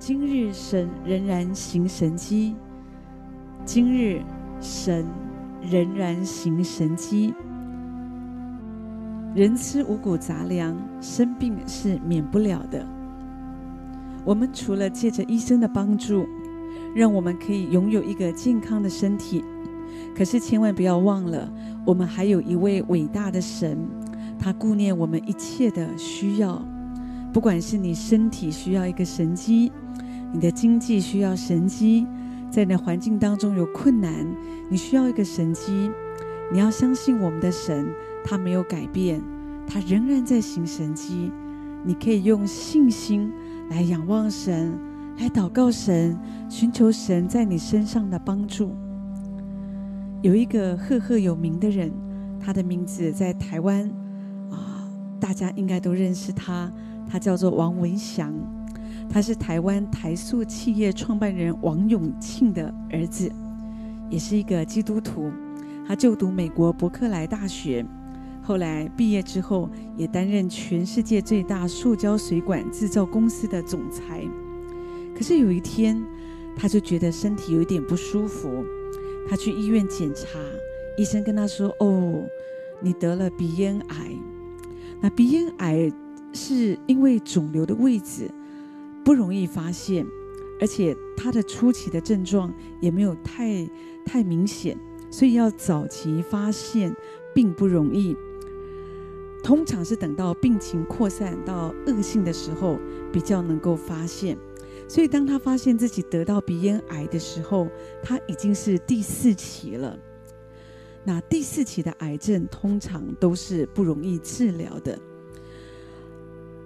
今日神仍然行神迹，今日神仍然行神迹。人吃五谷杂粮，生病是免不了的。我们除了借着医生的帮助，让我们可以拥有一个健康的身体，可是千万不要忘了，我们还有一位伟大的神，他顾念我们一切的需要。不管是你身体需要一个神迹，你的经济需要神机，在你的环境当中有困难，你需要一个神机，你要相信我们的神。他没有改变，他仍然在行神机。你可以用信心来仰望神，来祷告神，寻求神在你身上的帮助。有一个赫赫有名的人，他的名字在台湾啊，大家应该都认识他。他叫做王文祥，他是台湾台塑企业创办人王永庆的儿子，也是一个基督徒。他就读美国伯克莱大学。后来毕业之后，也担任全世界最大塑胶水管制造公司的总裁。可是有一天，他就觉得身体有一点不舒服，他去医院检查，医生跟他说：“哦，你得了鼻咽癌。那鼻咽癌是因为肿瘤的位置不容易发现，而且它的初期的症状也没有太太明显，所以要早期发现并不容易。”通常是等到病情扩散到恶性的时候，比较能够发现。所以当他发现自己得到鼻咽癌的时候，他已经是第四期了。那第四期的癌症通常都是不容易治疗的。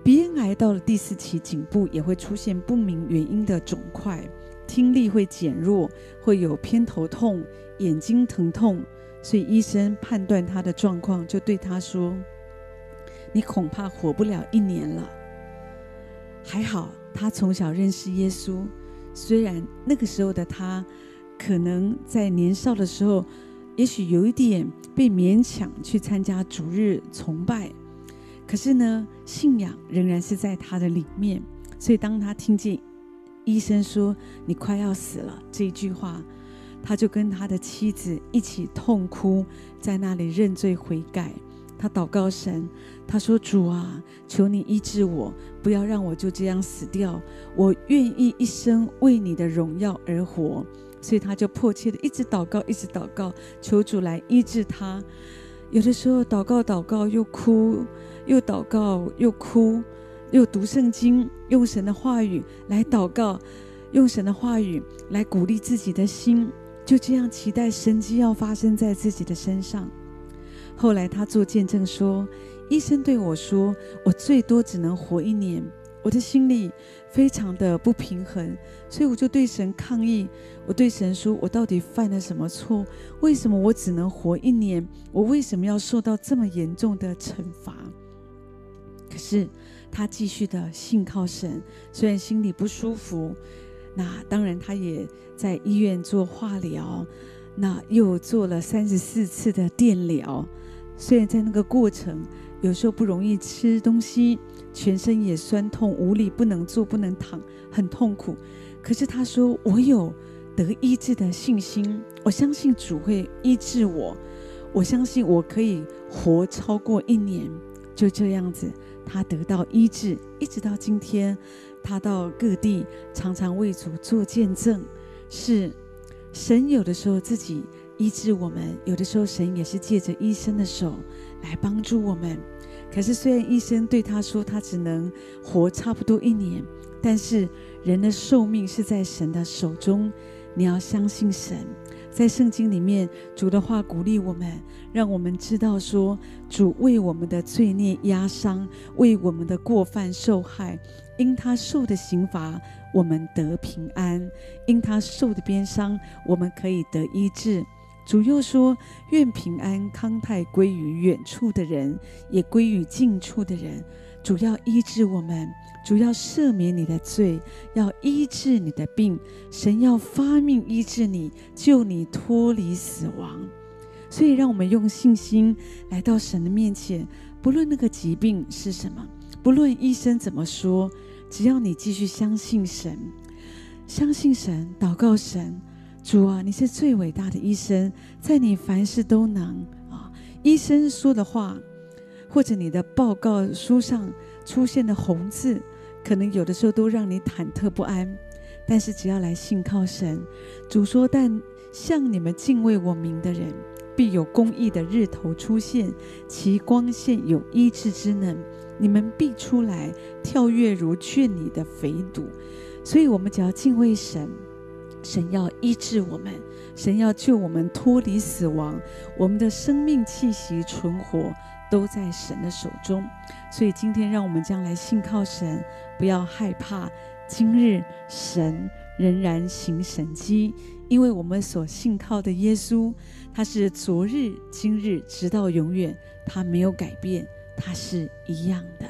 鼻咽癌到了第四期，颈部也会出现不明原因的肿块，听力会减弱，会有偏头痛、眼睛疼痛。所以医生判断他的状况，就对他说。你恐怕活不了一年了。还好，他从小认识耶稣，虽然那个时候的他，可能在年少的时候，也许有一点被勉强去参加主日崇拜，可是呢，信仰仍然是在他的里面。所以，当他听见医生说“你快要死了”这一句话，他就跟他的妻子一起痛哭，在那里认罪悔改。他祷告神，他说：“主啊，求你医治我，不要让我就这样死掉。我愿意一生为你的荣耀而活。”所以他就迫切的一直祷告，一直祷告，求主来医治他。有的时候祷告祷告又哭，又祷告又哭，又读圣经，用神的话语来祷告，用神的话语来鼓励自己的心，就这样期待神迹要发生在自己的身上。后来他做见证说：“医生对我说，我最多只能活一年。我的心里非常的不平衡，所以我就对神抗议。我对神说：我到底犯了什么错？为什么我只能活一年？我为什么要受到这么严重的惩罚？可是他继续的信靠神，虽然心里不舒服。那当然，他也在医院做化疗，那又做了三十四次的电疗。”虽然在那个过程，有时候不容易吃东西，全身也酸痛无力，不能坐，不能躺，很痛苦。可是他说：“我有得医治的信心，我相信主会医治我，我相信我可以活超过一年。”就这样子，他得到医治，一直到今天，他到各地常常为主做见证。是神有的时候自己。医治我们，有的时候神也是借着医生的手来帮助我们。可是虽然医生对他说他只能活差不多一年，但是人的寿命是在神的手中。你要相信神，在圣经里面，主的话鼓励我们，让我们知道说，主为我们的罪孽压伤，为我们的过犯受害，因他受的刑罚，我们得平安；因他受的鞭伤，我们可以得医治。主又说：“愿平安康泰归于远处的人，也归于近处的人。主要医治我们，主要赦免你的罪，要医治你的病。神要发命医治你，救你脱离死亡。所以，让我们用信心来到神的面前，不论那个疾病是什么，不论医生怎么说，只要你继续相信神，相信神，祷告神，主啊，你是最伟大的医生，在你凡事都能啊。医生说的话，或者你的报告书上出现的红字，可能有的时候都让你忐忑不安。但是只要来信靠神，主说：“但向你们敬畏我名的人，必有公义的日头出现，其光线有医治之能。你们必出来跳跃如圈里的肥犊。”所以，我们只要敬畏神，神要医治我们，神要救我们脱离死亡，我们的生命气息存活都在神的手中。所以，今天让我们将来信靠神，不要害怕。今日神仍然行神迹，因为我们所信靠的耶稣，他是昨日、今日直到永远，他没有改变，他是一样的。